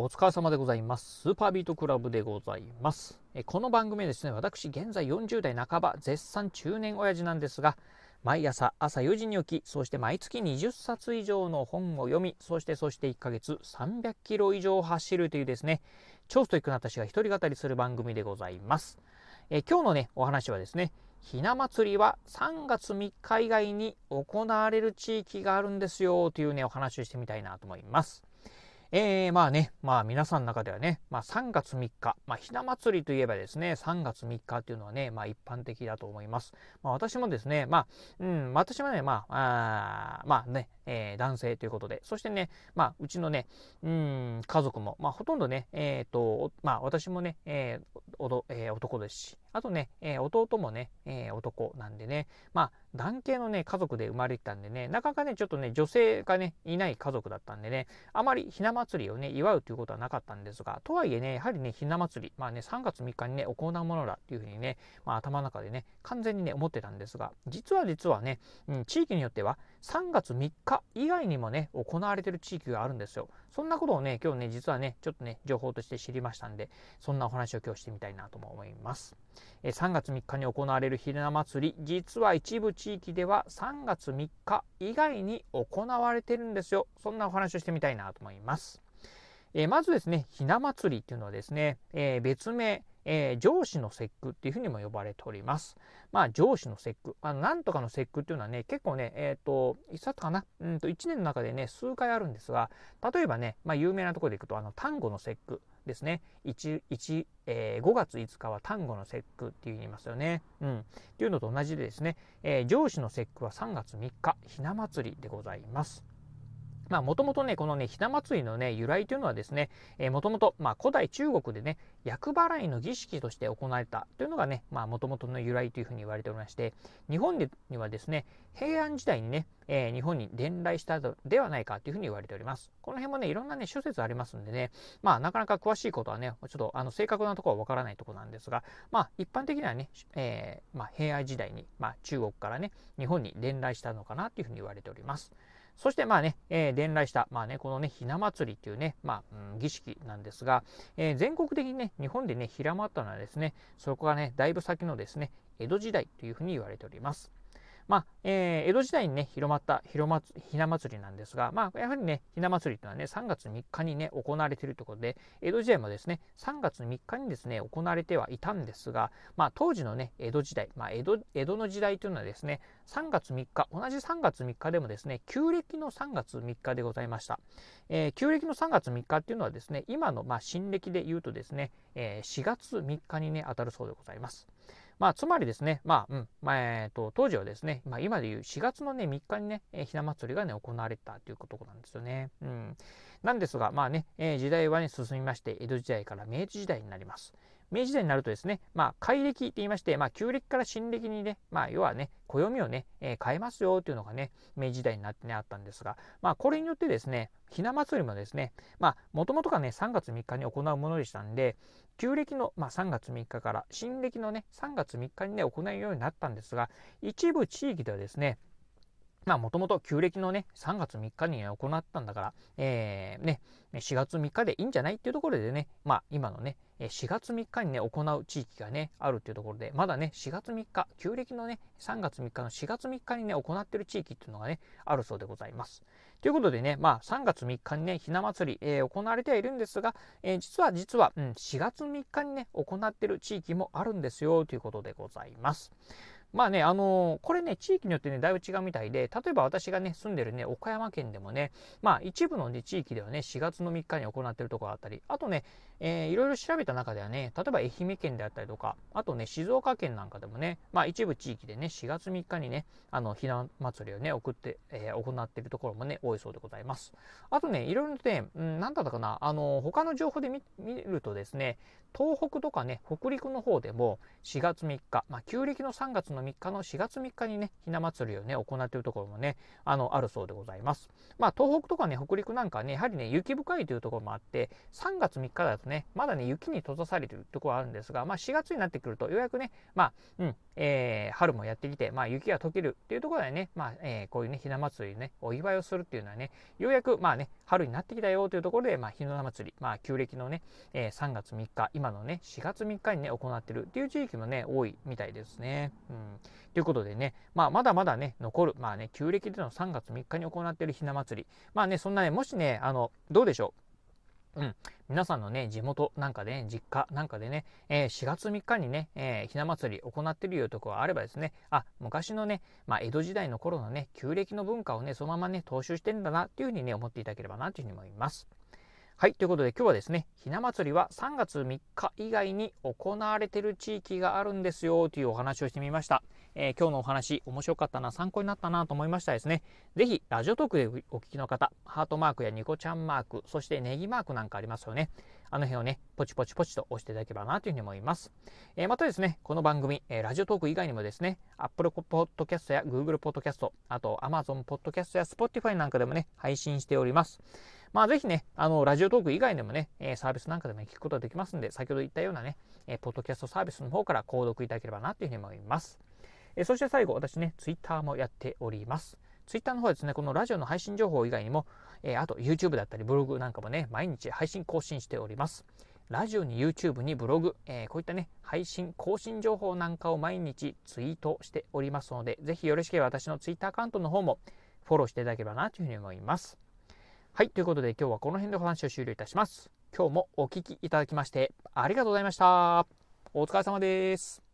お疲れ様でございます。スーパービートクラブでございます。えこの番組はですね、私現在40代半ば、絶賛中年親父なんですが、毎朝朝4時に起き、そして毎月20冊以上の本を読み、そしてそして1ヶ月300キロ以上走るというですね、超ストイックな私が一人語りする番組でございます。え今日のね、お話はですね、ひな祭りは3月3日以外に行われる地域があるんですよというね、お話をしてみたいなと思います。えー、まあね、まあ皆さんの中ではね、まあ3月3日、まあひな祭りといえばですね、3月3日っていうのはね、まあ一般的だと思います。まあ私もですね、まあ、うん、私はね、まあ、あまあね、えー、男性ということで、そしてね、まあうちのね、うん、家族も、まあほとんどね、えっ、ー、と、まあ私もね、えーおどえー、男ですし、あとね、えー、弟もね、えー、男なんでね、まあ男系のね、家族で生まれてたんでね、なかなかね、ちょっとね、女性がね、いない家族だったんでね、あまりひな祭りをね、祝うということはなかったんですが、とはいえね、やはりね、ひな祭り、まあね、3月3日にね、行うものだっていうふうにね、まあ頭の中でね、完全にね、思ってたんですが、実は実はね、うん、地域によっては3月3日以外にもね、行われてる地域があるんですよ。そんなことをね、今日ね、実はね、ちょっとね、情報として知りましたんで、そんなお話を今日してみたいなと思います。3月3日に行われるひな祭り、実は一部地域では3月3日以外に行われてるんですよ。そんなお話をしてみたいなと思います。え、まずですね、ひな祭りっていうのはですね、え、別名、えー、上司の節句っていうふうにも呼ばれております。まあ、上司の節句。あなんとかの節句っていうのはね、結構ね、えっ、ー、と、いつだったかな？うんと、1年の中でね、数回あるんですが、例えばね、まあ、有名なところでいくと、あの、単語の節句ですね。1、1、えー、5月5日は端午の節句っていう言いますよね。うん。っていうのと同じでですね、えー、上司の節句は3月3日、ひな祭りでございます。まあ、もともとね、このね、ひな祭りのね、由来というのはですね、えー、もともと、まあ、古代中国でね、厄払いの儀式として行われたというのがね、まあ、もともとの由来というふうに言われておりまして、日本にはですね、平安時代にね、えー、日本に伝来したのではないかというふうに言われております。この辺もね、いろんなね、諸説ありますんでね、まあ、なかなか詳しいことはね、ちょっと、あの、正確なところはわからないところなんですが、まあ、一般的にはね、えー、まあ、平安時代に、まあ、中国からね、日本に伝来したのかなというふうに言われております。そしてまあね、えー、伝来した、まあね、このね、ひな祭りというね、まあ、うん、儀式なんですが、えー、全国的にね、日本でね、広まったのはですね、そこがね、だいぶ先のですね、江戸時代というふうに言われております。まあ、えー、江戸時代にね、広まった広まひな祭りなんですが、まあ、やはりね、ひな祭りというのはね、3月3日にね、行われているということで、江戸時代もですね、3月3日にですね、行われてはいたんですが、まあ、当時のね、江戸時代、まあ、江戸、江戸の時代というのはですね、3月3日、同じ3月3日でもですね、旧暦の3月3日でございました。えー、旧暦の3月3日っていうのはですね、今の、まあ、新暦で言うとですね、えー、4月3日にね、当たるそうでございます。まあ、つまりですね、まあ、うん、まあ、えっ、ー、と、当時はですね、まあ、今でいう4月のね、3日にね、ひな祭りがね、行われたということなんですよね。うん。なんですが、まあね、えー、時代はね、進みまして、江戸時代から明治時代になります。明治時代になるとですね、まあ、改暦って言いまして、まあ、旧暦から新暦にね、まあ、要はね、暦をね、えー、変えますよというのがね、明治時代になってね、あったんですが、まあ、これによってですね、ひな祭りもですね、まあ、もともとがね、3月3日に行うものでしたんで、旧暦の、まあ、3月3日から新暦のね、3月3日にね、行うようになったんですが、一部地域ではですね、まあもともと旧暦のね、3月3日に行ったんだから、えー、ね、4月3日でいいんじゃないっていうところでね、まあ今のね、4月3日にね、行う地域がね、あるっていうところで、まだね、4月3日、旧暦のね、3月3日の4月3日にね、行ってる地域っていうのがね、あるそうでございます。ということでね、まあ3月3日にね、ひな祭り、えー、行われてはいるんですが、えー、実は実は、うん、4月3日にね、行ってる地域もあるんですよ、ということでございます。まあね、あの、これね、地域によってね、だいぶ違うみたいで、例えば私がね、住んでるね、岡山県でもね、まあ一部の、ね、地域ではね、4月の3日に行ってるところあったり、あとね、えー、いろいろ調べた中ではね、例えば愛媛県であったりとか、あとね、静岡県なんかでもね、まあ一部地域でね、4月3日にね、あの、ひな祭りをね、送って、えー、行っているところもね、多いそうでございます。あとね、いろいろね、うん、なんだったかな、あの、他の情報で見るとですね、東北とかね、北陸の方でも4月3日、まあ旧暦の3月のの3日の4月3日にね、ひな祭りをね、行っているところもね、あの、あるそうでございます。まあ、東北とかね、北陸なんかね、やはりね、雪深いというところもあって、3月3日だとね、まだね、雪に閉ざされてるところはあるんですが、まあ、4月になってくると、ようやくね、まあ、うん、えー、春もやってきて、まあ、雪が溶けるっていうところでね、まあ、えー、こういうね、ひな祭りね、お祝いをするっていうのはね、ようやく、まあね、春になってきたよというところで、まあ、ひな祭り、まあ、旧暦のね、えー、3月3日、今のね、4月3日にね、行ってるっていう地域もね、多いみたいですね。うん。ということでね、まあ、まだまだね、残る、まあね、旧暦での3月3日に行っているひな祭り。まあね、そんなね、もしね、あの、どうでしょう？うん、皆さんのね、地元なんかで、ね、実家なんかでね、えー、4月3日にね、えー、ひな祭り行ってるようとこがあればですね、あ、昔のね、まあ、江戸時代の頃のね、旧暦の文化をね、そのままね、踏襲してんだなっていうふうにね、思っていただければなというふうに思います。はい、ということで今日はですね、ひな祭りは3月3日以外に行われてる地域があるんですよというお話をしてみました。えー、今日のお話面白かったな、参考になったなと思いましたですね。ぜひ、ラジオトークでお聞きの方、ハートマークやニコちゃんマーク、そしてネギマークなんかありますよね。あの辺をね、ポチポチポチと押していただければなというふうに思います。えー、またですね、この番組、えー、ラジオトーク以外にもですね、Apple Podcast や Google Podcast、あと Amazon Podcast や Spotify なんかでもね、配信しております。まあ、ぜひね、あの、ラジオトーク以外でもね、えサービスなんかでも聞くことができますんで、先ほど言ったようなね、えポッドキャストサービスの方から購読いただければなというふうに思います。えそして最後、私ね、ツイッターもやっております。ツイッターの方はですね、このラジオの配信情報以外にも、えあと YouTube だったりブログなんかもね、毎日配信更新しております。ラジオに YouTube にブログ、えー、こういったね、配信、更新情報なんかを毎日ツイートしておりますので、ぜひよろしければ私の Twitter アカウントの方もフォローしていただければなというふうに思います。はい、ということで今日はこの辺でお話を終了いたします。今日もお聴きいただきましてありがとうございました。お疲れ様です。